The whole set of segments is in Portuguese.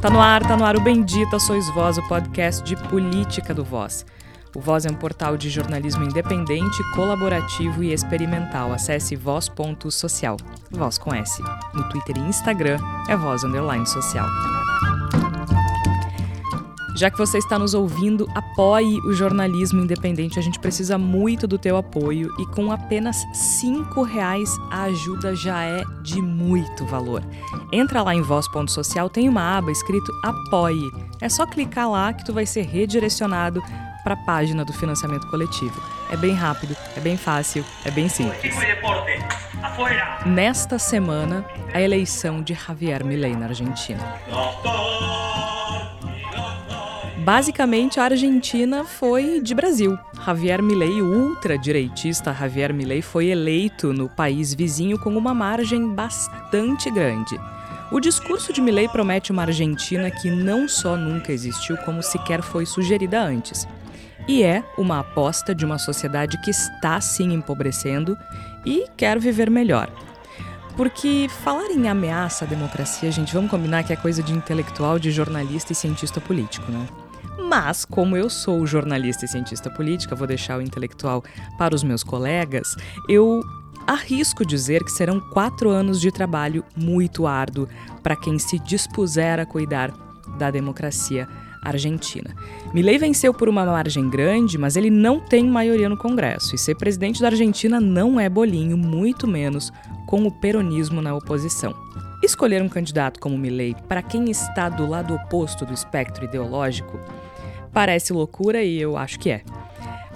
Tá no ar, tá no ar o Bendita Sois Voz, o podcast de política do Voz. O Voz é um portal de jornalismo independente, colaborativo e experimental. Acesse voz.social. Voz com S. No Twitter e Instagram é Voz Underline Social. Já que você está nos ouvindo, apoie o jornalismo independente. A gente precisa muito do teu apoio e com apenas cinco reais a ajuda já é de muito valor. Entra lá em voz.social, tem uma aba escrito Apoie. É só clicar lá que tu vai ser redirecionado para a página do financiamento coletivo. É bem rápido, é bem fácil, é bem simples. Nesta semana, a eleição de Javier Milei na Argentina. Basicamente, a Argentina foi de Brasil. Javier Milei, ultradireitista Javier Milei, foi eleito no país vizinho com uma margem bastante grande. O discurso de Milei promete uma Argentina que não só nunca existiu, como sequer foi sugerida antes. E é uma aposta de uma sociedade que está sim empobrecendo e quer viver melhor. Porque falar em ameaça à democracia, gente, vamos combinar que é coisa de intelectual, de jornalista e cientista político, né? Mas, como eu sou jornalista e cientista política, vou deixar o intelectual para os meus colegas, eu arrisco dizer que serão quatro anos de trabalho muito árduo para quem se dispuser a cuidar da democracia argentina. Milley venceu por uma margem grande, mas ele não tem maioria no Congresso e ser presidente da Argentina não é bolinho, muito menos com o peronismo na oposição. Escolher um candidato como Milley para quem está do lado oposto do espectro ideológico Parece loucura e eu acho que é.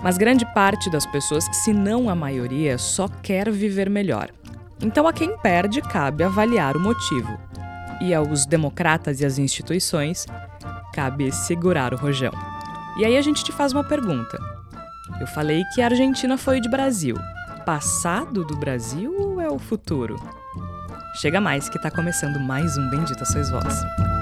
Mas grande parte das pessoas, se não a maioria, só quer viver melhor. Então, a quem perde, cabe avaliar o motivo. E aos democratas e às instituições, cabe segurar o rojão. E aí a gente te faz uma pergunta. Eu falei que a Argentina foi de Brasil. Passado do Brasil ou é o futuro? Chega mais que está começando mais um Bendita Sois Vós.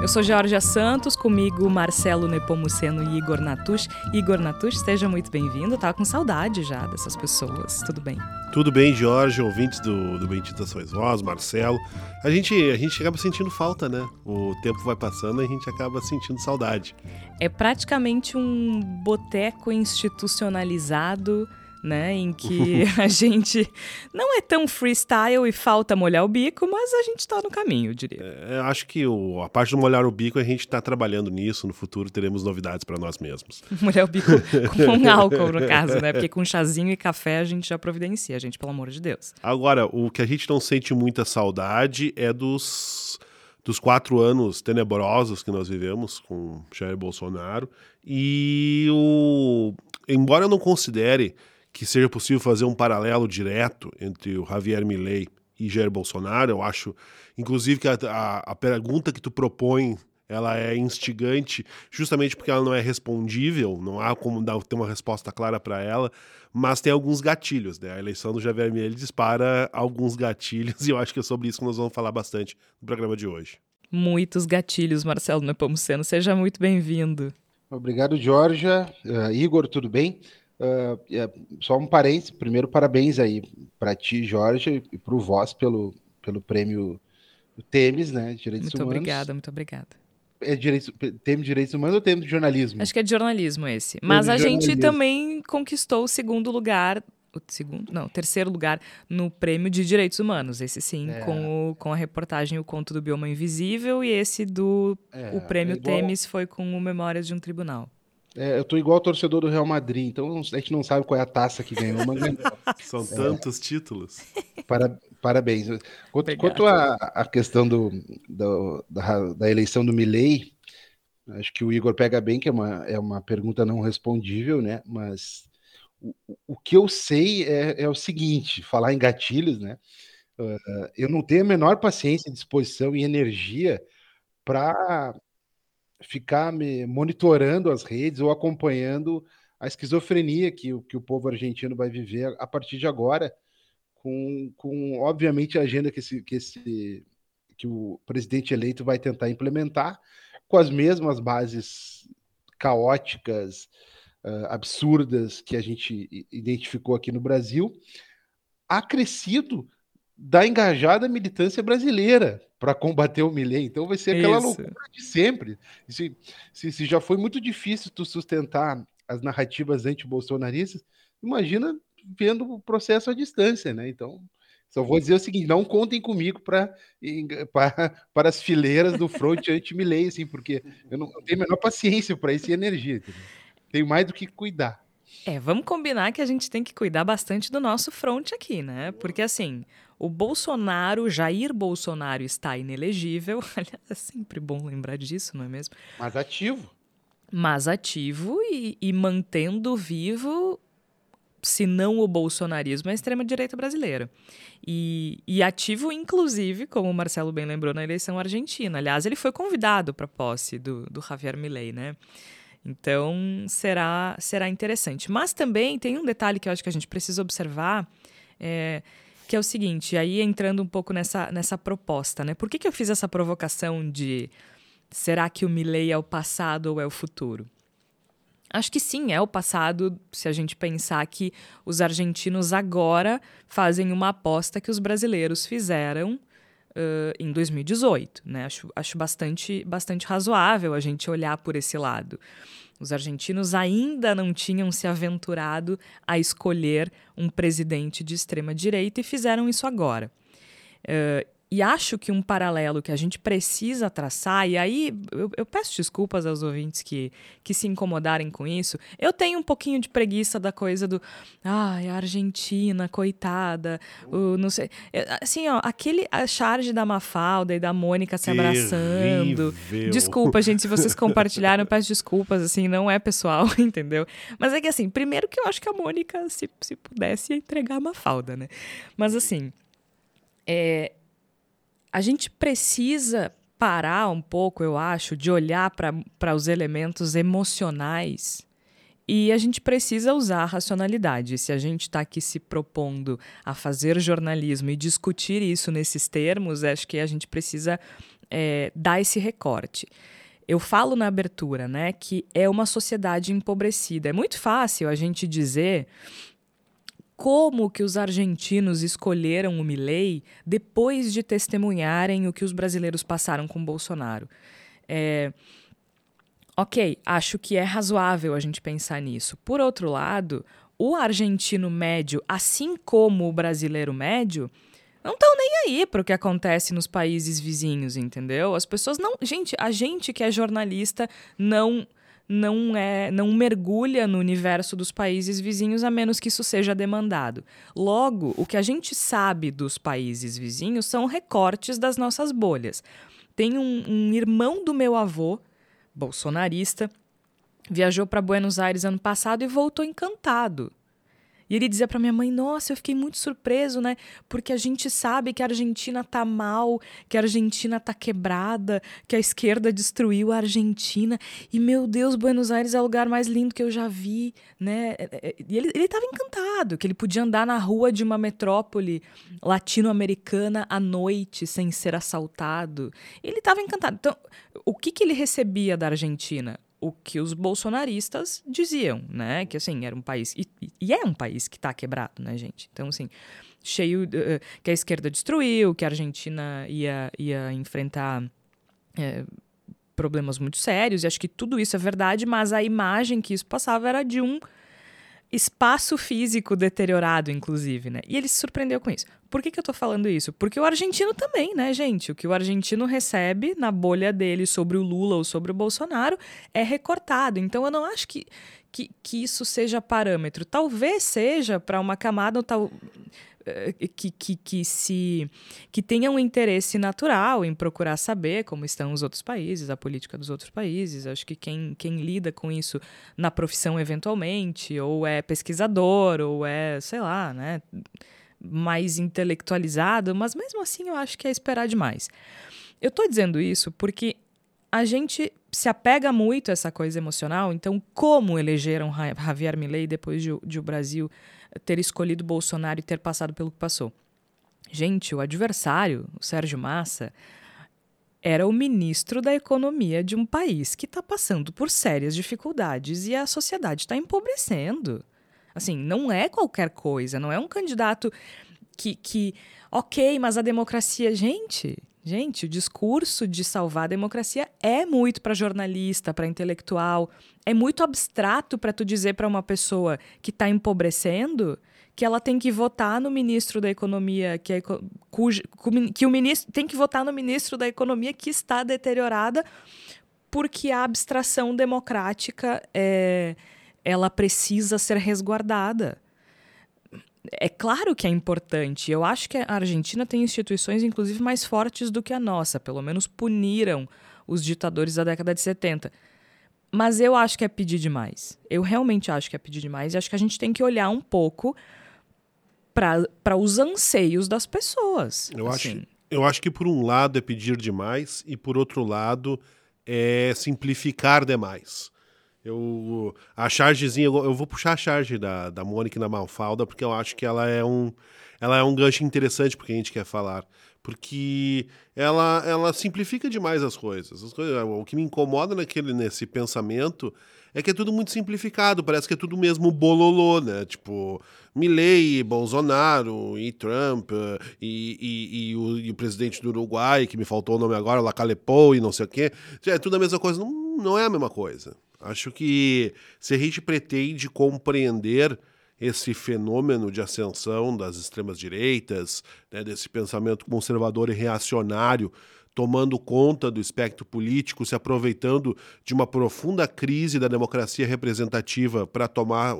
Eu sou Georgia Santos, comigo Marcelo Nepomuceno e Igor Natush. Igor Natush, seja muito bem-vindo. Tava com saudade já dessas pessoas. Tudo bem? Tudo bem, Jorge, ouvintes do, do Bendita Sois Vós, Marcelo. A gente, a gente acaba sentindo falta, né? O tempo vai passando e a gente acaba sentindo saudade. É praticamente um boteco institucionalizado né? Em que a gente não é tão freestyle e falta molhar o bico, mas a gente está no caminho, eu diria. É, eu acho que o, a parte do molhar o bico a gente está trabalhando nisso. No futuro teremos novidades para nós mesmos. molhar o bico com álcool, no caso, né? Porque com chazinho e café a gente já providencia, gente, pelo amor de Deus. Agora, o que a gente não sente muita saudade é dos dos quatro anos tenebrosos que nós vivemos com Jair Bolsonaro e o embora eu não considere que seja possível fazer um paralelo direto entre o Javier Milei e Jair Bolsonaro. Eu acho, inclusive, que a, a, a pergunta que tu propõe ela é instigante justamente porque ela não é respondível, não há como dar, ter uma resposta clara para ela, mas tem alguns gatilhos, né? A eleição do Javier Milei dispara alguns gatilhos e eu acho que é sobre isso que nós vamos falar bastante no programa de hoje. Muitos gatilhos, Marcelo Nepomuceno. Seja muito bem-vindo. Obrigado, Georgia. Uh, Igor, tudo bem? Uh, é, só um parênteses, primeiro parabéns aí para ti, Jorge, e para o Voz pelo, pelo prêmio Temes, né? Direitos muito Humanos. Muito obrigada, muito obrigada. É direitos, tema de direitos humanos ou tema de jornalismo? Acho que é de jornalismo esse. Mas a gente também conquistou o segundo lugar, o segundo, não, o terceiro lugar no prêmio de direitos humanos. Esse sim, é. com, o, com a reportagem O Conto do Bioma Invisível e esse do é, o prêmio é. Temes foi com o Memórias de um Tribunal. É, eu tô igual torcedor do Real Madrid, então a gente não sabe qual é a taça que ganhou, mas São é. tantos títulos. Para, parabéns. Quanto, quanto a, a, questão do, do da, da, eleição do Milley, acho que o Igor pega bem, que é uma, é uma pergunta não respondível, né? Mas o, o que eu sei é, é o seguinte: falar em gatilhos, né? Uh, eu não tenho a menor paciência, disposição e energia para ficar me monitorando as redes ou acompanhando a esquizofrenia que, que o povo argentino vai viver a partir de agora, com, com obviamente a agenda que, esse, que, esse, que o presidente eleito vai tentar implementar, com as mesmas bases caóticas, uh, absurdas que a gente identificou aqui no Brasil, acrescido da engajada militância brasileira, para combater o Milley. Então vai ser aquela Isso. loucura de sempre. Se, se, se, já foi muito difícil tu sustentar as narrativas anti-bolsonaristas, imagina vendo o processo à distância, né? Então, só vou dizer o seguinte: não contem comigo para para as fileiras do front anti-Milley, assim, porque eu não, eu tenho a menor paciência para isso e energia. Entendeu? Tenho mais do que cuidar. É, vamos combinar que a gente tem que cuidar bastante do nosso front aqui, né? Porque assim, o Bolsonaro, Jair Bolsonaro está inelegível. Aliás, é sempre bom lembrar disso, não é mesmo? Mas ativo. Mas ativo e, e mantendo vivo, se não o bolsonarismo, a extrema-direita brasileira. E, e, ativo, inclusive, como o Marcelo bem lembrou, na eleição argentina. Aliás, ele foi convidado para a posse do, do Javier Milei, né? Então, será, será interessante. Mas também tem um detalhe que eu acho que a gente precisa observar, é, que é o seguinte, aí entrando um pouco nessa, nessa proposta, né? Por que, que eu fiz essa provocação de será que o Milley é o passado ou é o futuro? Acho que sim, é o passado, se a gente pensar que os argentinos agora fazem uma aposta que os brasileiros fizeram uh, em 2018. Né? Acho, acho bastante, bastante razoável a gente olhar por esse lado. Os argentinos ainda não tinham se aventurado a escolher um presidente de extrema direita e fizeram isso agora. Uh, e acho que um paralelo que a gente precisa traçar, e aí eu, eu, peço desculpas aos ouvintes que, que se incomodarem com isso. Eu tenho um pouquinho de preguiça da coisa do. Ai, a Argentina, coitada. O, não sei. É, assim, ó, aquele a charge da Mafalda e da Mônica se abraçando. Desculpa, gente, se vocês compartilharam, peço desculpas, assim, não é pessoal, entendeu? Mas é que, assim, primeiro que eu acho que a Mônica, se, se pudesse, ia entregar a Mafalda, né? Mas, assim. É, a gente precisa parar um pouco, eu acho, de olhar para os elementos emocionais e a gente precisa usar a racionalidade. Se a gente está aqui se propondo a fazer jornalismo e discutir isso nesses termos, acho que a gente precisa é, dar esse recorte. Eu falo na abertura, né, que é uma sociedade empobrecida. É muito fácil a gente dizer como que os argentinos escolheram o Milei depois de testemunharem o que os brasileiros passaram com Bolsonaro. É, ok, acho que é razoável a gente pensar nisso. Por outro lado, o argentino médio, assim como o brasileiro médio, não estão nem aí para o que acontece nos países vizinhos, entendeu? As pessoas não. Gente, a gente que é jornalista não não é não mergulha no universo dos países vizinhos a menos que isso seja demandado. Logo, o que a gente sabe dos países vizinhos são recortes das nossas bolhas. Tem um, um irmão do meu avô, bolsonarista, viajou para Buenos Aires ano passado e voltou encantado. E ele dizia para minha mãe: Nossa, eu fiquei muito surpreso, né? Porque a gente sabe que a Argentina tá mal, que a Argentina tá quebrada, que a esquerda destruiu a Argentina. E meu Deus, Buenos Aires é o lugar mais lindo que eu já vi, né? É, é, e ele, ele tava encantado, que ele podia andar na rua de uma metrópole latino-americana à noite sem ser assaltado. Ele estava encantado. Então, o que, que ele recebia da Argentina? O que os bolsonaristas diziam, né? Que assim, era um país. E, e é um país que está quebrado, né, gente? Então, assim, cheio. Uh, que a esquerda destruiu, que a Argentina ia, ia enfrentar. É, problemas muito sérios, e acho que tudo isso é verdade, mas a imagem que isso passava era de um espaço físico deteriorado, inclusive, né? E ele se surpreendeu com isso. Por que, que eu tô falando isso? Porque o argentino também, né, gente? O que o argentino recebe na bolha dele sobre o Lula ou sobre o Bolsonaro é recortado. Então eu não acho que, que, que isso seja parâmetro. Talvez seja para uma camada tal, que, que, que, se que tenha um interesse natural em procurar saber como estão os outros países, a política dos outros países. Acho que quem, quem lida com isso na profissão eventualmente, ou é pesquisador, ou é, sei lá, né, mais intelectualizado, mas mesmo assim eu acho que é esperar demais. Eu estou dizendo isso porque a gente se apega muito a essa coisa emocional, então como elegeram Javier Milei depois de, de o Brasil ter escolhido Bolsonaro e ter passado pelo que passou. Gente, o adversário, o Sérgio Massa, era o ministro da economia de um país que está passando por sérias dificuldades e a sociedade está empobrecendo. Assim, não é qualquer coisa, não é um candidato que, que ok, mas a democracia, gente, Gente, o discurso de salvar a democracia é muito para jornalista, para intelectual, é muito abstrato para tu dizer para uma pessoa que está empobrecendo que ela tem que votar no ministro da economia que, é, que o ministro tem que votar no ministro da economia que está deteriorada porque a abstração democrática é, ela precisa ser resguardada. É claro que é importante. Eu acho que a Argentina tem instituições, inclusive, mais fortes do que a nossa. Pelo menos puniram os ditadores da década de 70. Mas eu acho que é pedir demais. Eu realmente acho que é pedir demais. E acho que a gente tem que olhar um pouco para os anseios das pessoas. Eu, assim. acho, eu acho que, por um lado, é pedir demais, e, por outro lado, é simplificar demais. Eu, a chargezinha, eu vou puxar a charge da, da Mônica na Malfalda, porque eu acho que ela é um, ela é um gancho interessante porque a gente quer falar. Porque ela, ela simplifica demais as coisas. as coisas. O que me incomoda naquele, nesse pensamento é que é tudo muito simplificado, parece que é tudo mesmo bololô, né? Tipo, Milley, Bolsonaro e Trump e, e, e, o, e, o, presidente do Uruguai, que me faltou o nome agora, Lacalepou e não sei o quê. É tudo a mesma coisa. Não, não é a mesma coisa. Acho que se a gente pretende compreender esse fenômeno de ascensão das extremas direitas, né, desse pensamento conservador e reacionário tomando conta do espectro político, se aproveitando de uma profunda crise da democracia representativa para tomar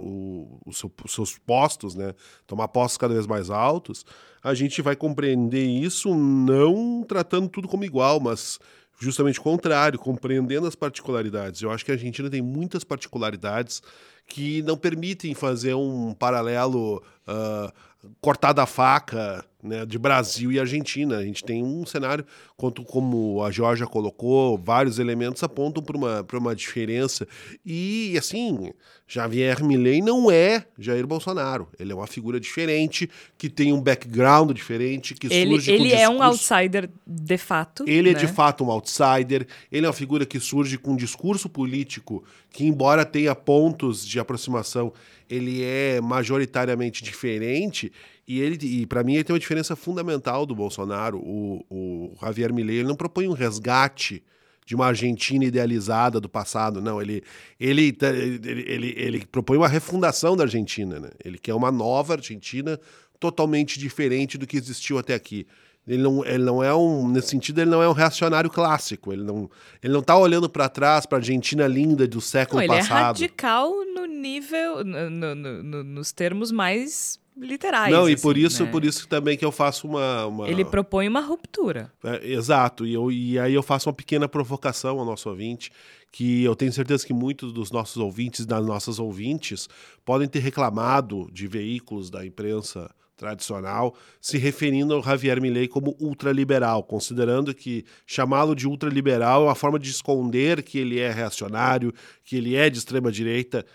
seu, os seus postos, né? tomar postos cada vez mais altos, a gente vai compreender isso não tratando tudo como igual, mas justamente o contrário, compreendendo as particularidades. Eu acho que a Argentina tem muitas particularidades que não permitem fazer um paralelo uh, cortar da faca né, de Brasil e Argentina. A gente tem um cenário, quanto como a Georgia colocou, vários elementos apontam para uma, uma diferença. E, assim, Javier Milei não é Jair Bolsonaro. Ele é uma figura diferente, que tem um background diferente, que ele, surge Ele é um outsider de fato. Ele né? é de fato um outsider. Ele é uma figura que surge com um discurso político que, embora tenha pontos de aproximação, ele é majoritariamente diferente e ele e para mim ele tem uma diferença fundamental do Bolsonaro. O, o Javier Milei ele não propõe um resgate de uma Argentina idealizada do passado, não. Ele, ele, ele, ele, ele propõe uma refundação da Argentina. Né? Ele quer uma nova Argentina totalmente diferente do que existiu até aqui. Ele não, ele não é um, nesse sentido, ele não é um reacionário clássico. Ele não, ele não tá olhando para trás, para a Argentina linda do século não, ele é passado. Ele é radical no nível, no, no, no, nos termos mais literais. Não, e por isso, né? por isso também que eu faço uma, uma... Ele propõe uma ruptura. É, exato. E, eu, e aí eu faço uma pequena provocação ao nosso ouvinte, que eu tenho certeza que muitos dos nossos ouvintes, das nossas ouvintes, podem ter reclamado de veículos da imprensa tradicional, se referindo ao Javier Milei como ultraliberal, considerando que chamá-lo de ultraliberal é uma forma de esconder que ele é reacionário, que ele é de extrema direita.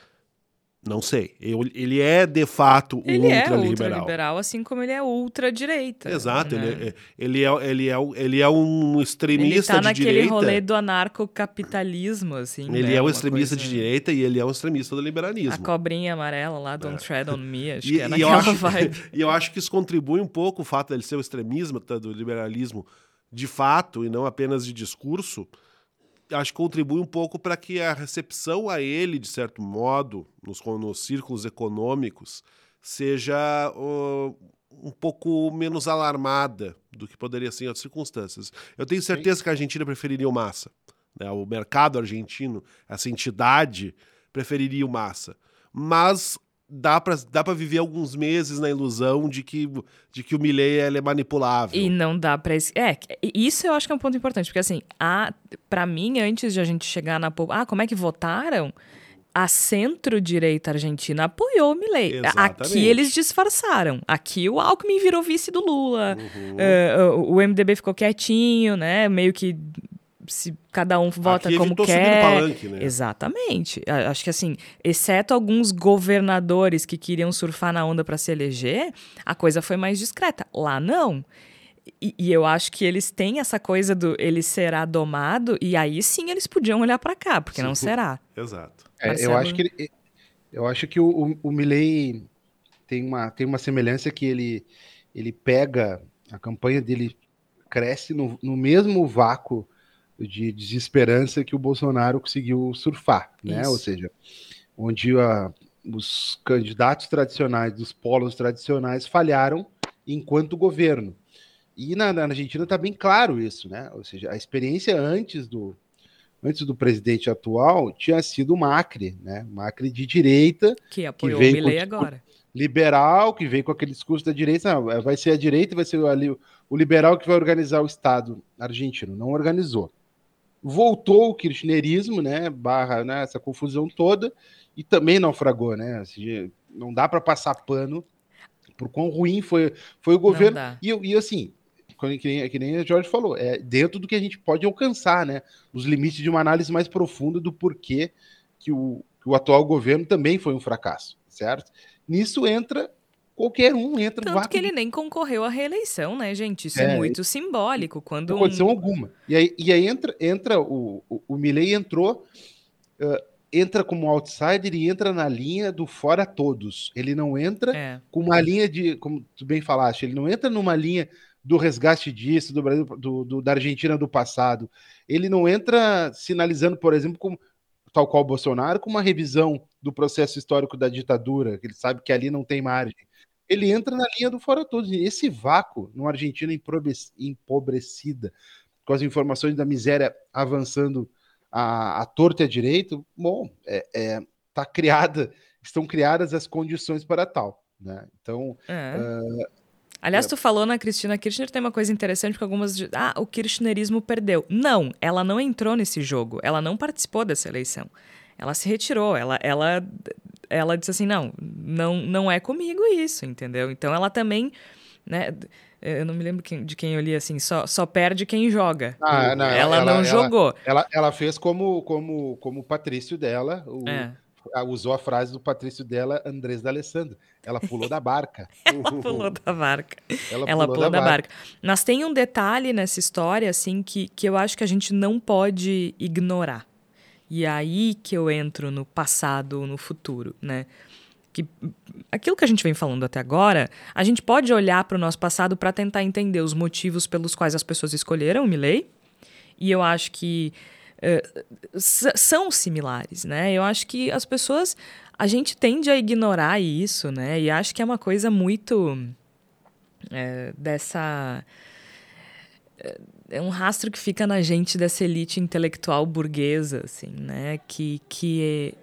Não sei. ele é, de fato, um ele ultraliberal. Ele é ultraliberal, assim como ele é ultradireita. Exato. Né? Ele, é, ele, é, ele, é, ele é um extremista ele tá de direita. Ele naquele rolê do anarcocapitalismo, assim. Ele né? é um extremista coisa... de direita e ele é um extremista do liberalismo. A cobrinha amarela lá, Don't é. Tread on Me, acho e, que é naquela eu acho, vibe. E eu acho que isso contribui um pouco, o fato dele ser o extremismo tá, do liberalismo de fato e não apenas de discurso, acho que contribui um pouco para que a recepção a ele, de certo modo, nos, nos círculos econômicos, seja uh, um pouco menos alarmada do que poderia ser em outras circunstâncias. Eu tenho certeza Sim. que a Argentina preferiria o Massa. Né? O mercado argentino, essa entidade, preferiria o Massa. Mas dá para dá para viver alguns meses na ilusão de que, de que o Milley é manipulável. E não dá para é, isso eu acho que é um ponto importante, porque assim, para mim antes de a gente chegar na ah, como é que votaram? A centro-direita argentina apoiou o Milley. Aqui eles disfarçaram. Aqui o Alckmin virou vice do Lula. Uhum. Uh, o MDB ficou quietinho, né? Meio que se cada um vota Aqui como quer. Palanque, né? Exatamente. Acho que assim, exceto alguns governadores que queriam surfar na onda para se eleger, a coisa foi mais discreta. Lá não. E, e, eu acho que eles têm essa coisa do ele será domado e aí sim eles podiam olhar para cá, porque sim, não será. Exato. É, eu acho que ele, eu acho que o, o, o Milley tem uma tem uma semelhança que ele ele pega a campanha dele cresce no, no mesmo vácuo de desesperança que o Bolsonaro conseguiu surfar, né? Isso. Ou seja, onde a, os candidatos tradicionais dos polos tradicionais falharam enquanto governo. E na, na Argentina está bem claro isso, né? Ou seja, a experiência antes do antes do presidente atual tinha sido o Macri, né? Macri de direita que apoiou que o Milei agora. Liberal que veio com aquele discurso da direita, não, vai ser a direita, vai ser ali o, o liberal que vai organizar o Estado argentino. Não organizou. Voltou o kirchnerismo, né? Barra né, essa confusão toda e também naufragou, né? Assim, não dá para passar pano por quão ruim foi, foi o governo. E, e assim, que nem, que nem a Jorge falou, é dentro do que a gente pode alcançar, né? Os limites de uma análise mais profunda do porquê que o, que o atual governo também foi um fracasso, certo? Nisso entra qualquer um entra Tanto no que ele nem concorreu à reeleição, né, gente? Isso é, é muito simbólico. Quando não condição um... alguma. E aí, e aí entra, entra o, o, o Milley entrou, uh, entra como outsider e entra na linha do fora todos. Ele não entra é. com uma linha de, como tu bem falaste, ele não entra numa linha do resgate disso, do Brasil, do, do, da Argentina do passado. Ele não entra sinalizando, por exemplo, como, tal qual o Bolsonaro, com uma revisão do processo histórico da ditadura, que ele sabe que ali não tem margem. Ele entra na linha do fora todos. Esse vácuo numa Argentina empobrecida, com as informações da miséria avançando a, a torta e a direito, bom, é, é, tá criada, estão criadas as condições para tal. Né? Então, é. uh, Aliás, é. tu falou na Cristina Kirchner, tem uma coisa interessante, porque algumas. Ah, o kirchnerismo perdeu. Não, ela não entrou nesse jogo. Ela não participou dessa eleição. Ela se retirou. Ela, ela, ela disse assim: não, não, não é comigo isso, entendeu? Então ela também. Né, eu não me lembro de quem eu li assim, só, só perde quem joga. Ah, não, ela, ela, não ela, jogou. Ela, ela fez como, como, como Patrício dela, o, é usou a frase do Patrício dela, Andrés da Alessandro. Ela pulou da barca. Ela pulou da barca. Ela, Ela pulou, pulou, da, da barca. barca. Mas tem um detalhe nessa história, assim, que, que eu acho que a gente não pode ignorar. E é aí que eu entro no passado, no futuro, né? Que aquilo que a gente vem falando até agora, a gente pode olhar para o nosso passado para tentar entender os motivos pelos quais as pessoas escolheram o Milley. E eu acho que uh, são similares, né? Eu acho que as pessoas a gente tende a ignorar isso, né? E acho que é uma coisa muito é, dessa é um rastro que fica na gente dessa elite intelectual burguesa, assim, né? Que, que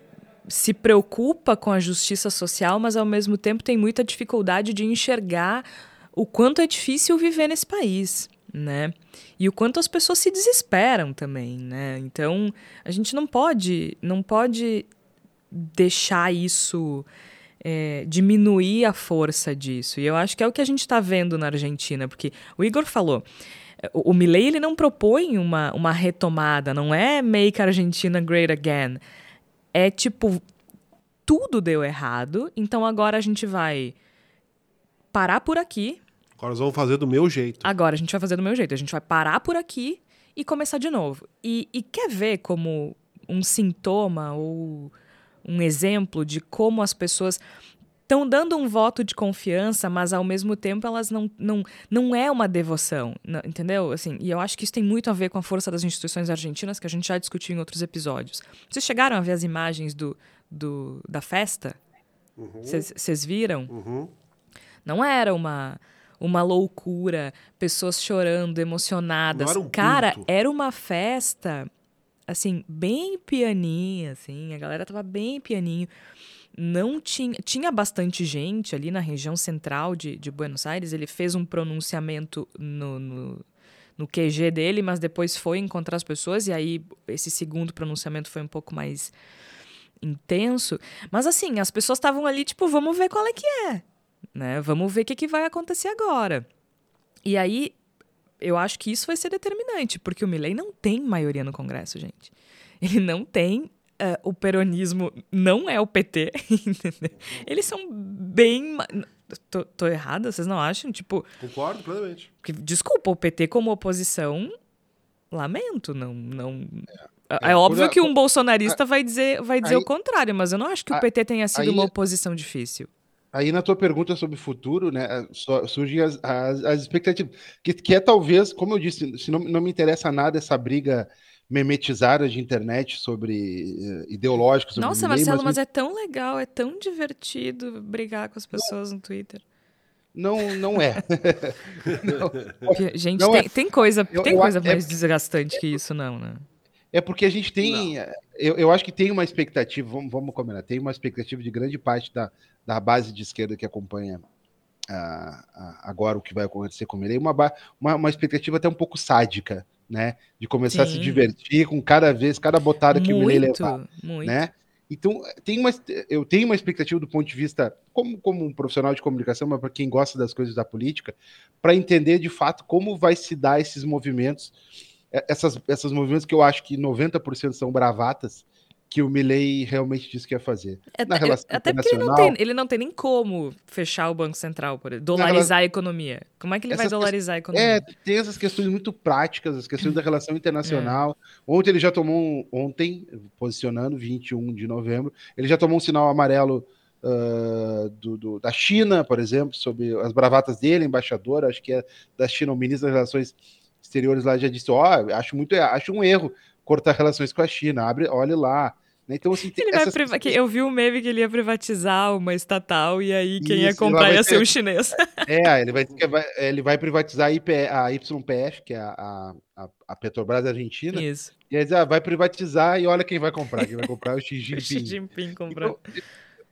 se preocupa com a justiça social, mas ao mesmo tempo tem muita dificuldade de enxergar o quanto é difícil viver nesse país, né? E o quanto as pessoas se desesperam também, né? Então, a gente não pode, não pode deixar isso é, diminuir a força disso. E eu acho que é o que a gente está vendo na Argentina, porque o Igor falou. O, o Milley ele não propõe uma, uma retomada, não é make Argentina great again. É tipo, tudo deu errado, então agora a gente vai parar por aqui. Agora nós vamos fazer do meu jeito. Agora a gente vai fazer do meu jeito. A gente vai parar por aqui e começar de novo. E, e quer ver como um sintoma ou um exemplo de como as pessoas estão dando um voto de confiança, mas ao mesmo tempo elas não, não, não é uma devoção, não, entendeu? Assim, e eu acho que isso tem muito a ver com a força das instituições argentinas, que a gente já discutiu em outros episódios. Vocês chegaram a ver as imagens do, do da festa? Vocês uhum. viram? Uhum. Não era uma uma loucura, pessoas chorando, emocionadas. Era um Cara, era uma festa assim, bem pianinha, assim, a galera tava bem pianinho. Não tinha, tinha bastante gente ali na região central de, de Buenos Aires. Ele fez um pronunciamento no, no, no QG dele, mas depois foi encontrar as pessoas, e aí esse segundo pronunciamento foi um pouco mais intenso. Mas assim, as pessoas estavam ali, tipo, vamos ver qual é que é. Né? Vamos ver o que, que vai acontecer agora. E aí eu acho que isso vai ser determinante, porque o Milley não tem maioria no Congresso, gente. Ele não tem. Uh, o peronismo não é o PT, entendeu? Eles são bem. Tô, tô errada? Vocês não acham? Tipo. Concordo plenamente. Que, desculpa, o PT como oposição, lamento, não. não é, é, é óbvio que um bolsonarista vai dizer, vai dizer aí, o contrário, mas eu não acho que o PT tenha sido uma oposição difícil. Aí na tua pergunta sobre o futuro, né, surgem as, as, as expectativas, que, que, é talvez, como eu disse, se não, não me interessa nada essa briga memetizada de internet sobre uh, ideológicos. Nossa, Marcelo, mas, mas é tão legal, é tão divertido brigar com as pessoas não, no Twitter. Não, não é. não, gente, não tem, é. tem, coisa, eu, tem eu, coisa mais é, desgastante que isso, não, né? É porque a gente tem. Eu, eu acho que tem uma expectativa, vamos, vamos combinar, tem uma expectativa de grande parte da, da base de esquerda que acompanha agora o que vai acontecer com ele, uma, uma, uma expectativa até um pouco sádica, né? De começar Sim. a se divertir com cada vez, cada botada que muito, o Milley levar, muito. né? Então, tem uma, eu tenho uma expectativa do ponto de vista, como, como um profissional de comunicação, mas para quem gosta das coisas da política, para entender de fato como vai se dar esses movimentos é, essas, essas movimentos que eu acho que 90% são bravatas, que o Milley realmente disse que ia fazer. É, Na relação é, até porque ele não, tem, ele não tem nem como fechar o Banco Central, por exemplo, dolarizar a economia. Como é que ele vai dolarizar a economia? É, tem essas questões muito práticas, as questões da relação internacional. É. Ontem ele já tomou ontem, posicionando, 21 de novembro, ele já tomou um sinal amarelo uh, do, do, da China, por exemplo, sobre as bravatas dele, embaixador, acho que é da China, o ministro das Relações exteriores lá já disse, ó, oh, acho muito, acho um erro cortar relações com a China, abre, olhe lá. Né? Então, assim, ele essas... priva... Eu vi um meme que ele ia privatizar uma estatal e aí quem Isso, ia comprar ia ser o chinês. É, ele vai, ele vai privatizar a, IP, a YPF, que é a, a, a Petrobras Argentina. Isso. E aí ah, vai privatizar e olha quem vai comprar. Quem vai comprar é o Xi Jinping. Xi Jinping comprou. Então,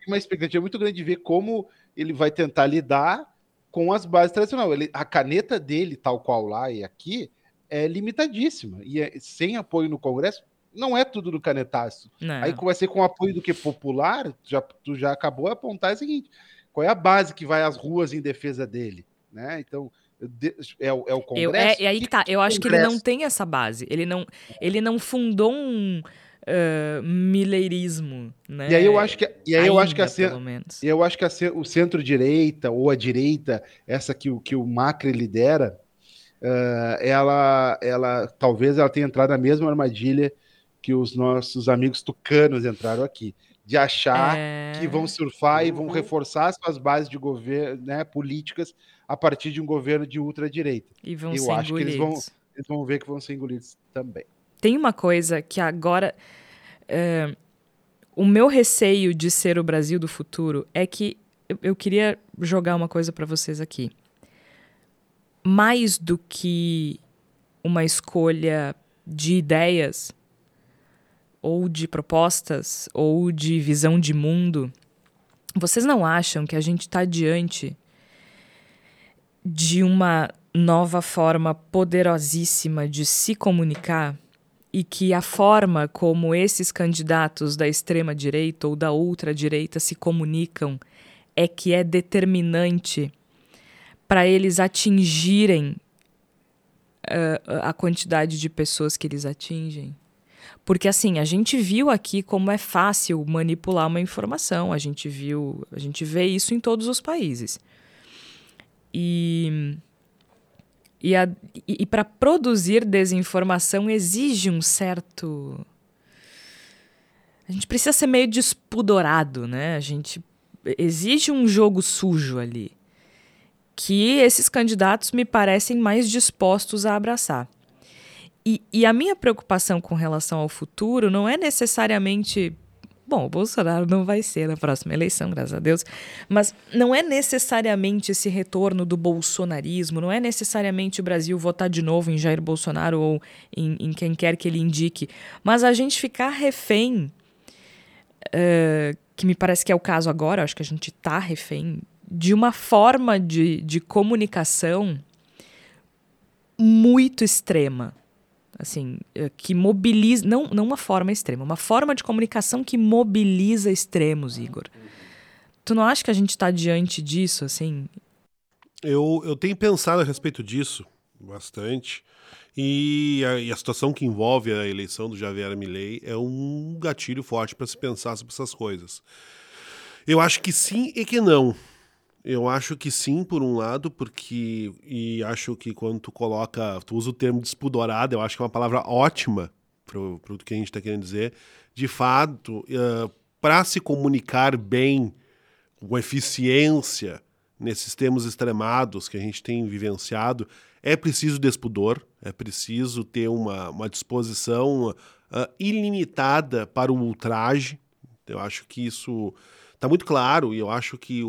uma expectativa muito grande de ver como ele vai tentar lidar com as bases tradicionais. Ele, a caneta dele, tal qual lá e aqui, é limitadíssima. E é, sem apoio no Congresso, não é tudo no canetaço. Não. Aí vai ser com apoio do que popular, já, tu já acabou de apontar o seguinte: qual é a base que vai às ruas em defesa dele? Né? Então, é, é o Congresso. Eu, é, é aí que tá. Eu acho que ele não tem essa base. Ele não, ele não fundou um uh, mileirismo, né? E aí eu acho que, e aí Ainda, eu acho que a, eu acho que a, o centro-direita ou a direita, essa que o que o Macri lidera, uh, ela, ela talvez ela tenha entrado na mesma armadilha que os nossos amigos tucanos entraram aqui, de achar é... que vão surfar uhum. e vão uhum. reforçar suas bases de governo, né, políticas a partir de um governo de ultradireita. E vão Eu acho engolidos. que eles vão, eles vão ver que vão ser engolidos também. Tem uma coisa que agora. É, o meu receio de ser o Brasil do futuro é que eu, eu queria jogar uma coisa para vocês aqui. Mais do que uma escolha de ideias, ou de propostas, ou de visão de mundo, vocês não acham que a gente está diante de uma nova forma poderosíssima de se comunicar? e que a forma como esses candidatos da extrema direita ou da ultra direita se comunicam é que é determinante para eles atingirem uh, a quantidade de pessoas que eles atingem. Porque assim, a gente viu aqui como é fácil manipular uma informação, a gente viu, a gente vê isso em todos os países. E e, e, para produzir desinformação exige um certo. A gente precisa ser meio despudorado, né? A gente exige um jogo sujo ali. Que esses candidatos me parecem mais dispostos a abraçar. E, e a minha preocupação com relação ao futuro não é necessariamente Bom, o Bolsonaro não vai ser na próxima eleição, graças a Deus, mas não é necessariamente esse retorno do bolsonarismo, não é necessariamente o Brasil votar de novo em Jair Bolsonaro ou em, em quem quer que ele indique, mas a gente ficar refém, uh, que me parece que é o caso agora, acho que a gente está refém, de uma forma de, de comunicação muito extrema assim, eh, que mobiliza, não, não uma forma extrema, uma forma de comunicação que mobiliza extremos, Igor. Tu não acha que a gente está diante disso, assim? Eu, eu tenho pensado a respeito disso bastante. E a, e a situação que envolve a eleição do Javier Milei é um gatilho forte para se pensar sobre essas coisas. Eu acho que sim e que não. Eu acho que sim, por um lado, porque. E acho que quando tu coloca. Tu usa o termo despudorado, eu acho que é uma palavra ótima para o que a gente está querendo dizer. De fato, uh, eh, para se comunicar bem com eficiência nesses termos extremados que a gente tem vivenciado, é preciso despudor, é preciso ter uma, uma disposição uh, ilimitada para o ultraje. Eu acho que isso está muito claro e eu acho que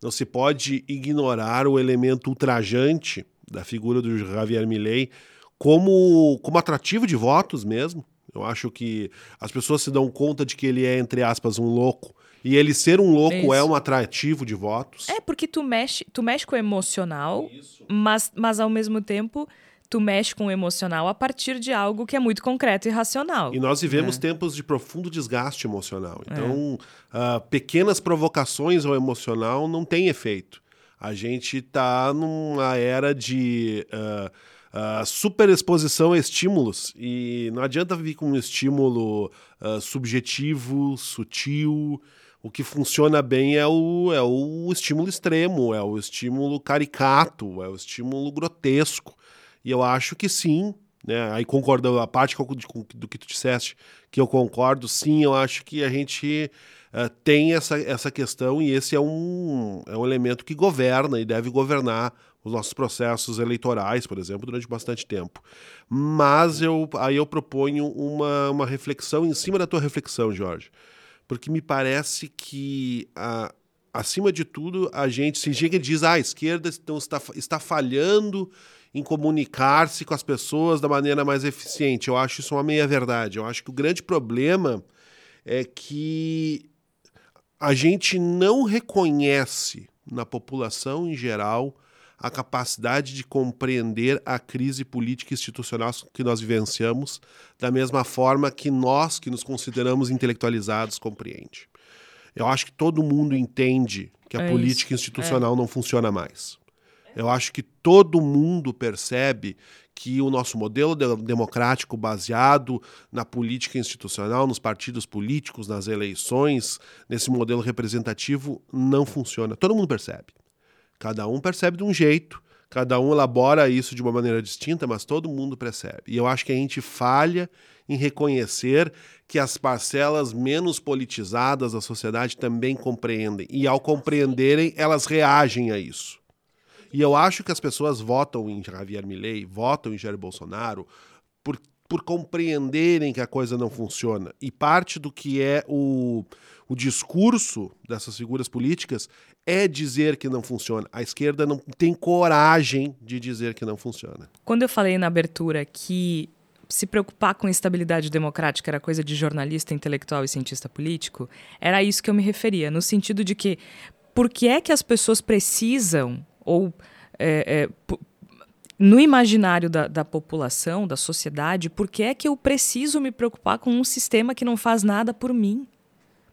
não se pode ignorar o elemento ultrajante da figura do Javier Milei como, como atrativo de votos mesmo. Eu acho que as pessoas se dão conta de que ele é, entre aspas, um louco. E ele ser um louco Isso. é um atrativo de votos. É, porque tu mexe, tu mexe com o emocional, mas, mas ao mesmo tempo tu mexe com o emocional a partir de algo que é muito concreto e racional. E nós vivemos é. tempos de profundo desgaste emocional. Então, é. uh, pequenas provocações ao emocional não têm efeito. A gente está numa era de. Uh, uh, superexposição a estímulos. E não adianta vir com um estímulo uh, subjetivo, sutil. O que funciona bem é o, é o estímulo extremo, é o estímulo caricato, é o estímulo grotesco. E eu acho que sim, né? Aí concordo, a parte do que tu disseste, que eu concordo, sim, eu acho que a gente uh, tem essa, essa questão e esse é um, é um elemento que governa e deve governar os nossos processos eleitorais, por exemplo, durante bastante tempo. Mas eu, aí eu proponho uma, uma reflexão em cima da tua reflexão, Jorge, porque me parece que, a, acima de tudo, a gente, se chega e diz ah, a esquerda então, está, está falhando em comunicar-se com as pessoas da maneira mais eficiente. Eu acho isso uma meia-verdade. Eu acho que o grande problema é que a gente não reconhece na população em geral a capacidade de compreender a crise política e institucional que nós vivenciamos, da mesma forma que nós, que nos consideramos intelectualizados, compreende. Eu acho que todo mundo entende que a é política isso. institucional é. não funciona mais. Eu acho que todo mundo percebe que o nosso modelo democrático baseado na política institucional, nos partidos políticos, nas eleições, nesse modelo representativo, não funciona. Todo mundo percebe. Cada um percebe de um jeito, cada um elabora isso de uma maneira distinta, mas todo mundo percebe. E eu acho que a gente falha em reconhecer que as parcelas menos politizadas da sociedade também compreendem. E ao compreenderem, elas reagem a isso. E eu acho que as pessoas votam em Javier Milei, votam em Jair Bolsonaro, por, por compreenderem que a coisa não funciona. E parte do que é o, o discurso dessas figuras políticas é dizer que não funciona. A esquerda não tem coragem de dizer que não funciona. Quando eu falei na abertura que se preocupar com estabilidade democrática era coisa de jornalista, intelectual e cientista político, era isso que eu me referia, no sentido de que por que é que as pessoas precisam, ou é, é, no imaginário da, da, população, da sociedade, por que é que eu preciso me preocupar com um sistema que não faz nada por mim?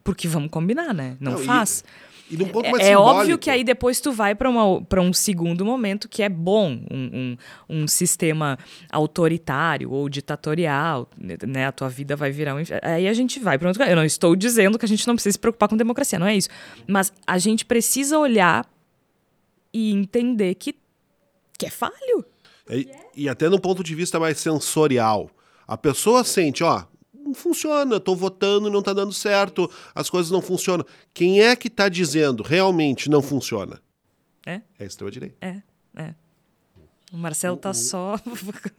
Porque vamos combinar, né? Não, não faz. E e ponto é, é, óbvio que aí depois tu vai para um segundo momento que é bom, um, um, um, sistema autoritário ou ditatorial, né? A tua vida vai virar um. Aí a gente vai para outro. Eu não estou dizendo que a gente não precisa se preocupar com democracia, não é isso. Mas a gente precisa olhar e entender que, que é falho. É, e até no ponto de vista mais sensorial. A pessoa sente, ó, não funciona, estou votando e não está dando certo, as coisas não funcionam. Quem é que está dizendo realmente não funciona? É? É a extrema-direita. É, é. O Marcelo está só.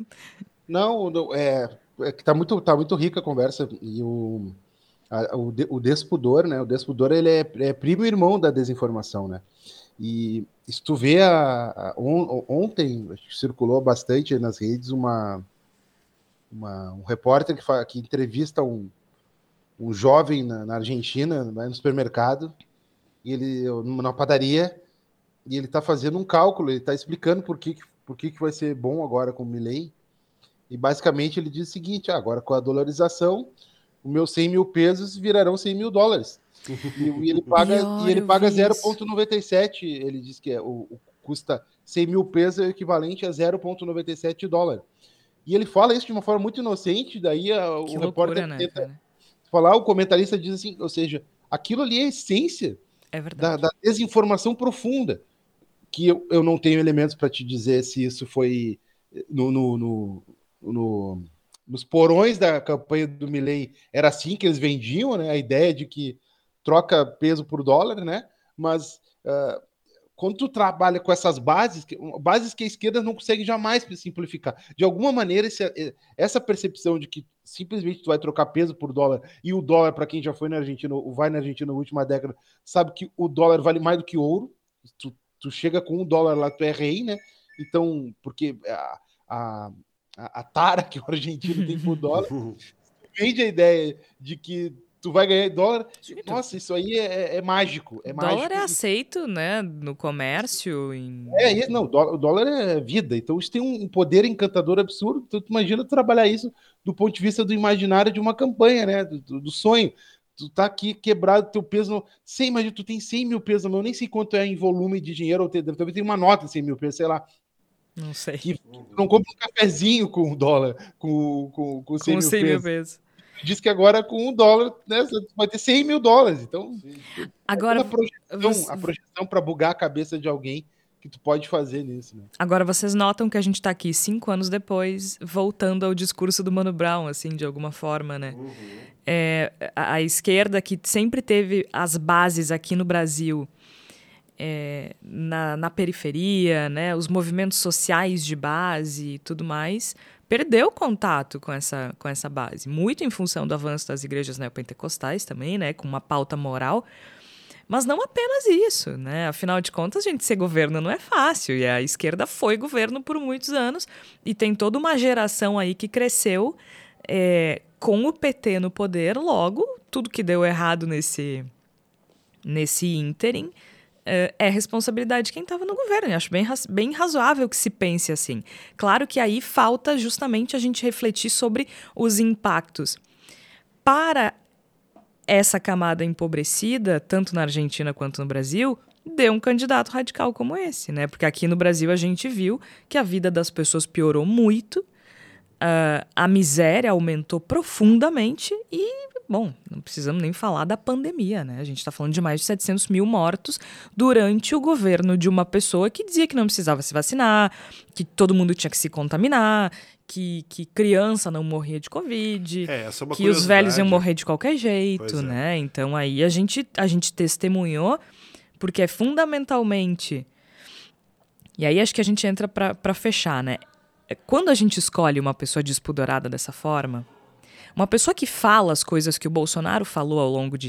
não, não, é, é que está muito, tá muito rica a conversa e o, a, o, o Despudor, né? O Despudor ele é, é primo e irmão da desinformação, né? E se tu vê a, a on, ontem circulou bastante nas redes uma uma, um repórter que, que entrevista um, um jovem na, na Argentina, no supermercado, e ele na padaria, e ele está fazendo um cálculo, ele está explicando por que, por que, que vai ser bom agora com o Milley. E basicamente ele diz o seguinte: ah, agora com a dolarização, os meus 100 mil pesos virarão 100 mil dólares. E, ele paga, e ele paga 0,97. Ele diz que é, o, o, custa 100 mil pesos é equivalente a 0,97 dólar. E ele fala isso de uma forma muito inocente, daí a, o loucura, repórter né, tenta cara? falar, o comentarista diz assim, ou seja, aquilo ali é a essência é da, da, desinformação profunda, que eu, eu não tenho elementos para te dizer se isso foi no, no, no, no, nos porões da campanha do Milley, era assim que eles vendiam, né, a ideia de que troca peso por dólar, né, mas uh, quando tu trabalha com essas bases, bases que a esquerda não consegue jamais simplificar. De alguma maneira, esse, essa percepção de que simplesmente tu vai trocar peso por dólar e o dólar, para quem já foi na Argentina, vai na Argentina na última década, sabe que o dólar vale mais do que ouro. Tu, tu chega com um dólar lá, tu é rei, né? Então, porque a, a, a tara que o argentino tem por dólar vende a ideia de que tu vai ganhar dólar. Nossa, isso aí é, é mágico. É dólar mágico. é aceito, né? No comércio. Em... É, não, o dólar é vida. Então isso tem um poder encantador absurdo. Então, tu imagina trabalhar isso do ponto de vista do imaginário de uma campanha, né? Do, do sonho. Tu tá aqui quebrado, teu peso. Não... Sei, imagina, tu tem 100 mil pesos, eu nem sei quanto é em volume de dinheiro, ou talvez tem uma nota 100 mil pesos, sei lá. Não sei. Que não compra um cafezinho com dólar, com, com, com 100, com mil, 100 pesos. mil pesos diz que agora com um dólar né, vai ter 100 mil dólares. Então, agora a projeção, você... a projeção para bugar a cabeça de alguém que tu pode fazer nisso. Né? Agora vocês notam que a gente está aqui cinco anos depois, voltando ao discurso do Mano Brown, assim, de alguma forma, né? Uhum. É, a, a, esquerda que sempre teve as bases aqui no Brasil. É, na, na periferia, né, os movimentos sociais de base e tudo mais, perdeu contato com essa, com essa base, muito em função do avanço das igrejas neopentecostais também, né, com uma pauta moral. Mas não apenas isso, né? Afinal de contas, a gente ser governo não é fácil. E a esquerda foi governo por muitos anos e tem toda uma geração aí que cresceu é, com o PT no poder. Logo, tudo que deu errado nesse, nesse ínterim é, é responsabilidade de quem estava no governo. Eu acho bem, bem razoável que se pense assim. Claro que aí falta justamente a gente refletir sobre os impactos. Para essa camada empobrecida, tanto na Argentina quanto no Brasil, deu um candidato radical como esse, né? Porque aqui no Brasil a gente viu que a vida das pessoas piorou muito, uh, a miséria aumentou profundamente e Bom, não precisamos nem falar da pandemia, né? A gente está falando de mais de 700 mil mortos durante o governo de uma pessoa que dizia que não precisava se vacinar, que todo mundo tinha que se contaminar, que, que criança não morria de Covid, é, é que os velhos iam morrer de qualquer jeito, é. né? Então aí a gente, a gente testemunhou, porque é fundamentalmente. E aí acho que a gente entra para fechar, né? É, quando a gente escolhe uma pessoa despudorada dessa forma uma pessoa que fala as coisas que o Bolsonaro falou ao longo de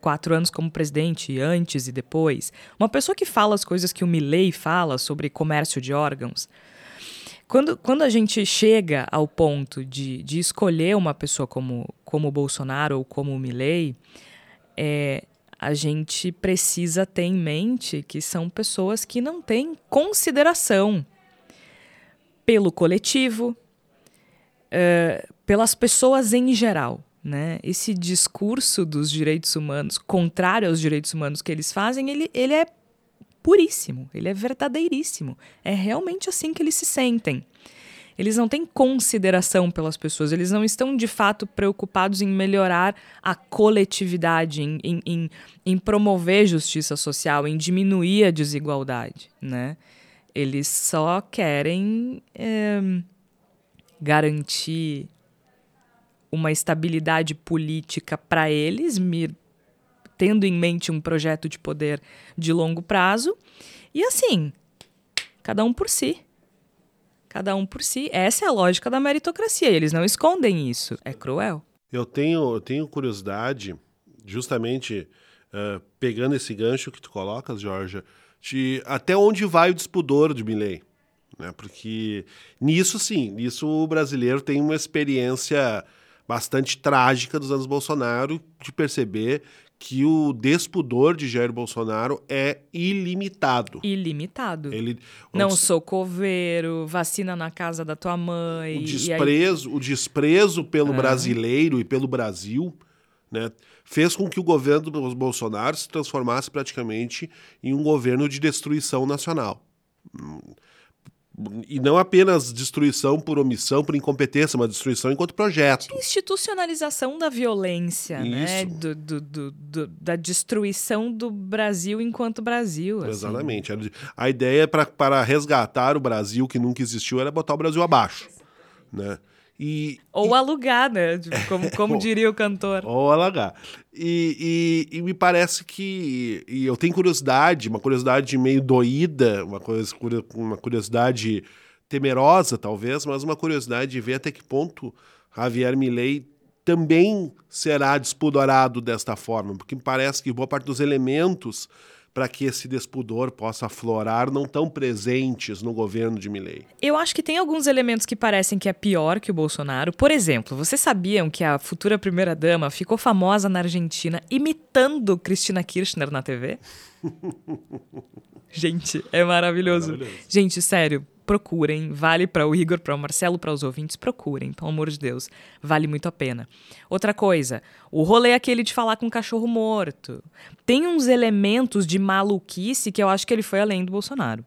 quatro anos como presidente, antes e depois, uma pessoa que fala as coisas que o Milley fala sobre comércio de órgãos, quando, quando a gente chega ao ponto de, de escolher uma pessoa como, como o Bolsonaro ou como o Milley, é, a gente precisa ter em mente que são pessoas que não têm consideração pelo coletivo, uh, pelas pessoas em geral. Né? Esse discurso dos direitos humanos, contrário aos direitos humanos que eles fazem, ele, ele é puríssimo, ele é verdadeiríssimo. É realmente assim que eles se sentem. Eles não têm consideração pelas pessoas, eles não estão de fato preocupados em melhorar a coletividade, em, em, em, em promover justiça social, em diminuir a desigualdade. Né? Eles só querem é, garantir uma estabilidade política para eles, tendo em mente um projeto de poder de longo prazo. E assim, cada um por si. Cada um por si. Essa é a lógica da meritocracia. Eles não escondem isso. É cruel. Eu tenho, eu tenho curiosidade, justamente uh, pegando esse gancho que tu colocas, Georgia, de até onde vai o despudor de Milley. Né? Porque nisso, sim, nisso o brasileiro tem uma experiência bastante trágica dos anos Bolsonaro de perceber que o despudor de Jair Bolsonaro é ilimitado. Ilimitado. Ele não sou coveiro, vacina na casa da tua mãe. O desprezo, aí... o desprezo pelo brasileiro e pelo Brasil, né, fez com que o governo do Bolsonaro se transformasse praticamente em um governo de destruição nacional. E não apenas destruição por omissão, por incompetência, mas destruição enquanto projeto. De institucionalização da violência, né? Isso. né? Do, do, do, da destruição do Brasil enquanto Brasil. Assim. Exatamente. A ideia para resgatar o Brasil que nunca existiu era botar o Brasil abaixo. Né? E, ou e... alugar, né? Tipo, como, como diria o cantor. Ou alugar. E, e, e, me parece que. E eu tenho curiosidade, uma curiosidade meio doída, uma, coisa, uma curiosidade temerosa, talvez, mas uma curiosidade de ver até que ponto Javier Milei também será despudorado desta forma, porque me parece que boa parte dos elementos para que esse despudor possa aflorar não tão presentes no governo de Milley? Eu acho que tem alguns elementos que parecem que é pior que o Bolsonaro. Por exemplo, vocês sabiam que a futura primeira-dama ficou famosa na Argentina imitando Cristina Kirchner na TV? Gente, é maravilhoso. maravilhoso. Gente, sério, procurem, vale para o Igor, para o Marcelo, para os ouvintes, procurem, pelo amor de Deus, vale muito a pena. Outra coisa, o rolê é aquele de falar com um cachorro morto. Tem uns elementos de maluquice que eu acho que ele foi além do Bolsonaro.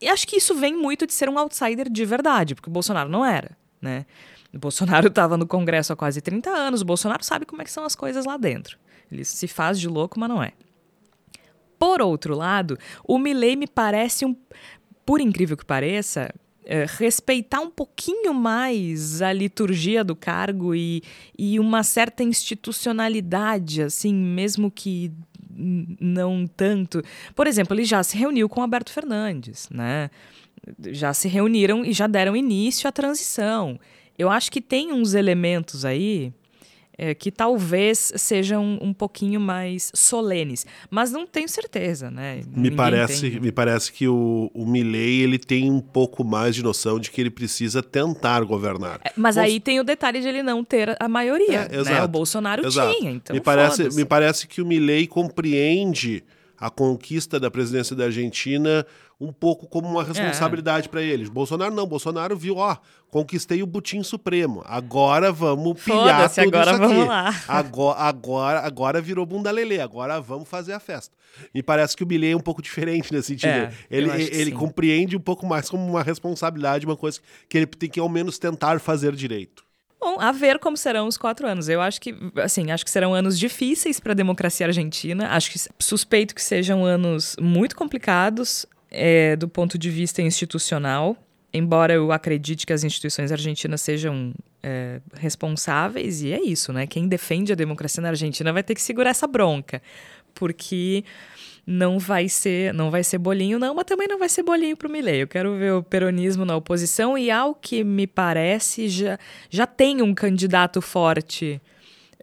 E acho que isso vem muito de ser um outsider de verdade, porque o Bolsonaro não era, né? O Bolsonaro estava no Congresso há quase 30 anos, o Bolsonaro sabe como é que são as coisas lá dentro. Ele se faz de louco, mas não é. Por outro lado, o Milley me parece um por incrível que pareça, é, respeitar um pouquinho mais a liturgia do cargo e, e uma certa institucionalidade, assim, mesmo que não tanto. Por exemplo, ele já se reuniu com Alberto Fernandes, né? Já se reuniram e já deram início à transição. Eu acho que tem uns elementos aí é, que talvez sejam um pouquinho mais solenes, mas não tenho certeza, né? Me parece, me parece que o, o Milley ele tem um pouco mais de noção de que ele precisa tentar governar. É, mas aí tem o detalhe de ele não ter a maioria, é, né? O Bolsonaro exato. tinha, então. Me parece, me parece que o Milley compreende a conquista da presidência da Argentina um pouco como uma responsabilidade é. para eles. Bolsonaro não, Bolsonaro viu, ó, conquistei o butim supremo. Agora vamos pilhar tudo agora isso aqui. Vamos lá. Agora, agora, agora virou bunda lelê, agora vamos fazer a festa. Me parece que o Billy é um pouco diferente nesse sentido. É, ele ele compreende um pouco mais como uma responsabilidade, uma coisa que ele tem que ao menos tentar fazer direito. Bom, a ver como serão os quatro anos. Eu acho que, assim, acho que serão anos difíceis para a democracia argentina. Acho que suspeito que sejam anos muito complicados é, do ponto de vista institucional. Embora eu acredite que as instituições argentinas sejam é, responsáveis, e é isso, né? Quem defende a democracia na Argentina vai ter que segurar essa bronca, porque não vai ser, não vai ser bolinho não, mas também não vai ser bolinho para o Milei. Eu quero ver o peronismo na oposição e ao que me parece já já tem um candidato forte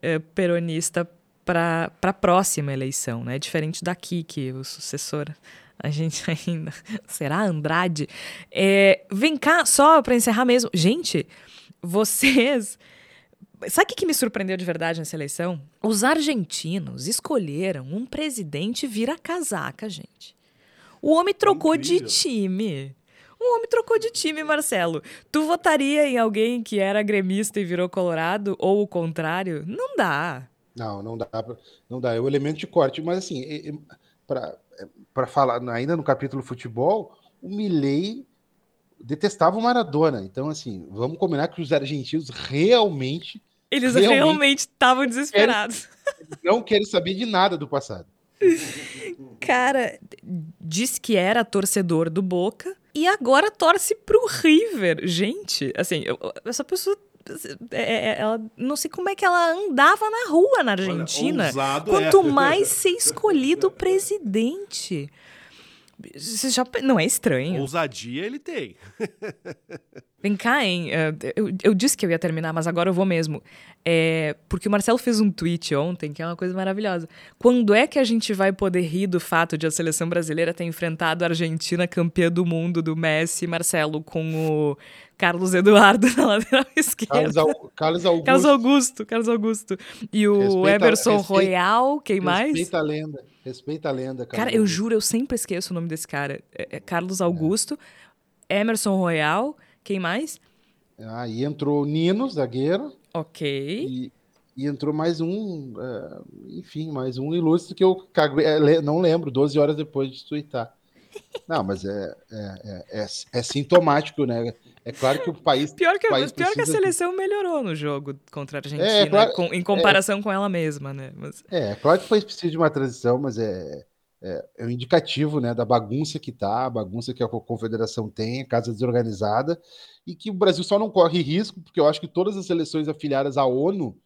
eh, peronista para a próxima eleição, né? Diferente daqui que o sucessor a gente ainda será Andrade. É, vem cá só para encerrar mesmo, gente, vocês Sabe o que, me surpreendeu de verdade nessa eleição? Os argentinos escolheram um presidente vira-casaca, gente. O homem trocou de time. O homem trocou de time, Marcelo. Tu votaria em alguém que era gremista e virou colorado ou o contrário? Não dá. Não, não dá. Não dá. É o elemento de corte. Mas assim, para falar ainda no capítulo futebol, o Milley detestava o Maradona. Então, assim, vamos combinar que os argentinos realmente eles realmente estavam desesperados. não querem saber de nada do passado. Cara, disse que era torcedor do Boca e agora torce pro River. Gente, assim, eu, essa pessoa ela não sei como é que ela andava na rua na Argentina. Olha, quanto é. mais ser escolhido presidente. Você já não é estranho? Ousadia ele tem. Vem cá, hein? É, eu, eu, disse que eu ia terminar, mas agora eu vou mesmo. É, porque o Marcelo fez um tweet ontem, que é uma coisa maravilhosa. Quando é que a gente vai poder rir do fato de a seleção brasileira ter enfrentado a Argentina campeã do mundo do Messi, Marcelo, com o Carlos Eduardo na lateral esquerda. Carlos, Carlos Augusto. Carlos Augusto, Carlos Augusto. E o respeita, Emerson respeita, Royal, quem mais? Respeita a lenda. Respeita a lenda, cara. Cara, eu juro, eu sempre esqueço o nome desse cara. É, é Carlos Augusto, é. Emerson Royal, quem mais? Aí ah, entrou Nino, zagueiro. Ok. E, e entrou mais um, uh, enfim, mais um ilustre que eu caguei, é, não lembro, 12 horas depois de tweetar. Não, mas é, é, é, é, é sintomático, né? É claro que o país. Pior que, país pior que a seleção de... melhorou no jogo contra a Argentina, é, claro, com, em comparação é, com ela mesma, né? Mas... É, claro que o país precisa de uma transição, mas é, é, é um indicativo né, da bagunça que está, a bagunça que a confederação tem, a casa desorganizada, e que o Brasil só não corre risco, porque eu acho que todas as seleções afiliadas à ONU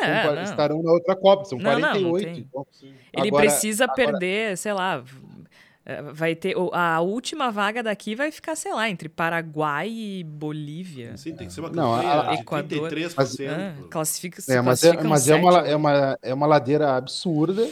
é, estarão na outra Copa, são não, 48. Não, não então, Ele agora, precisa agora... perder, sei lá, é, vai ter a última vaga daqui vai ficar, sei lá, entre Paraguai e Bolívia. Sim, tem que ser uma não, a, a, Equador, 33%. Mas, ah, classifica, é, mas, é, mas é, uma, é, uma, é uma ladeira absurda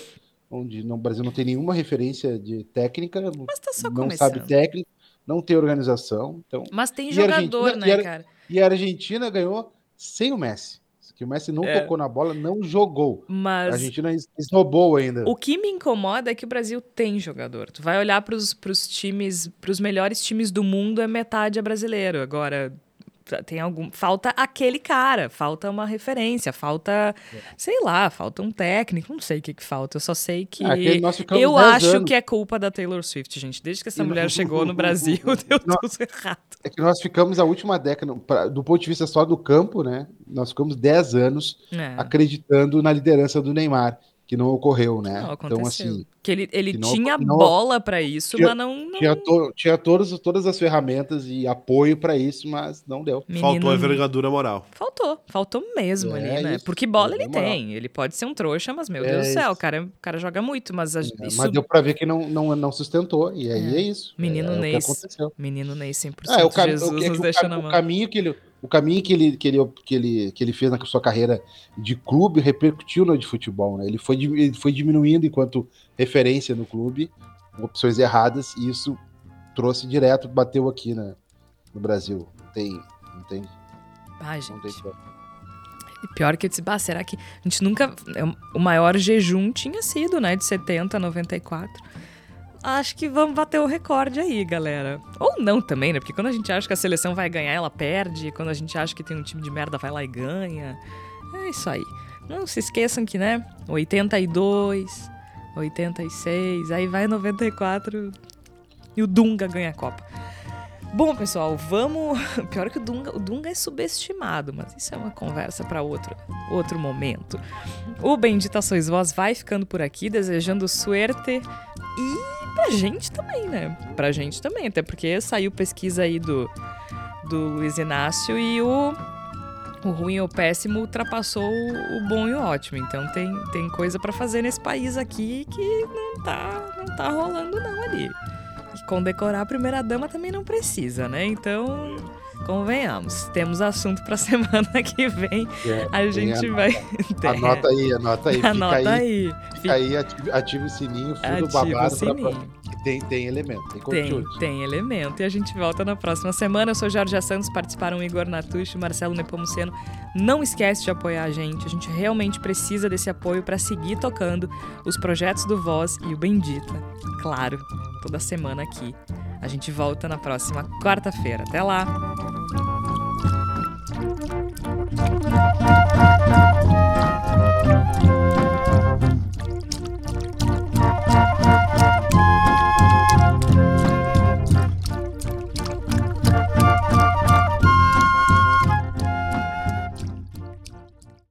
onde no Brasil não tem nenhuma referência de técnica, tá não começando. sabe técnica, não tem organização. Então, Mas tem jogador, né, e a, cara? E a Argentina ganhou sem o Messi. Que o Messi não é. tocou na bola, não jogou. Mas a Argentina esnobou ainda. O que me incomoda é que o Brasil tem jogador. Tu vai olhar para os times, para os melhores times do mundo, é metade é brasileiro. Agora, tem algum falta aquele cara, falta uma referência, falta, é. sei lá, falta um técnico, não sei o que, que falta, eu só sei que é, eu acho anos. que é culpa da Taylor Swift, gente. Desde que essa e mulher chegou no Brasil, deu nós... tudo errado. É que nós ficamos a última década, pra, do ponto de vista só do campo, né? Nós ficamos 10 anos é. acreditando na liderança do Neymar que não ocorreu, né? Não, então, assim. Que ele, ele que tinha não, bola para isso, tinha, mas não. não... Tinha, to, tinha todas, todas as ferramentas e apoio para isso, mas não deu. Menino... Faltou a envergadura moral. Faltou, faltou mesmo é, ali, né? Isso, Porque bola ele tem. Ele pode ser um trouxa, mas, meu é Deus do céu, o cara, o cara joga muito, mas. A, é, isso... Mas deu para ver que não, não, não sustentou, e aí é, é isso. Menino é, Ney. Menino Ney 100%. Ah, o, cam Jesus o, nos deixa na mão. O caminho que ele o caminho que ele, que ele, que ele, que ele fez na sua carreira de clube repercutiu no de futebol. Né? Ele, foi, ele foi diminuindo enquanto referência no clube, opções erradas, e isso trouxe direto, bateu aqui né, no Brasil. Não tem. Não tem. Ai, gente. Não tem e pior que eu disse, bah, será que a gente nunca. É, o maior jejum tinha sido, né? De 70 a 94 acho que vamos bater o recorde aí, galera. Ou não também, né? Porque quando a gente acha que a seleção vai ganhar, ela perde. Quando a gente acha que tem um time de merda, vai lá e ganha. É isso aí. Não se esqueçam que, né? 82, 86, aí vai 94 e o Dunga ganha a Copa. Bom, pessoal, vamos. Pior que o Dunga, o Dunga é subestimado, mas isso é uma conversa para outro, outro momento. O Bendita Sois Vós vai ficando por aqui, desejando suerte e pra gente também, né? Pra gente também, até porque saiu pesquisa aí do, do Luiz Inácio e o, o ruim e o péssimo ultrapassou o bom e o ótimo. Então tem, tem coisa para fazer nesse país aqui que não tá, não tá rolando não ali. E condecorar a primeira dama também não precisa, né? Então convenhamos, temos assunto para semana que vem. É, a gente vai. Anota aí, anota aí. Anota fica aí. Fica aí, ative, ative o sininho, fio do babado. Pra, tem, tem elemento, tem conteúdo. Tem, tem elemento. E a gente volta na próxima semana. Eu sou Jorge Santos, participaram Igor Natucci, Marcelo Nepomuceno. Não esquece de apoiar a gente. A gente realmente precisa desse apoio para seguir tocando os projetos do Voz e o Bendita. Claro, toda semana aqui. A gente volta na próxima quarta-feira. Até lá!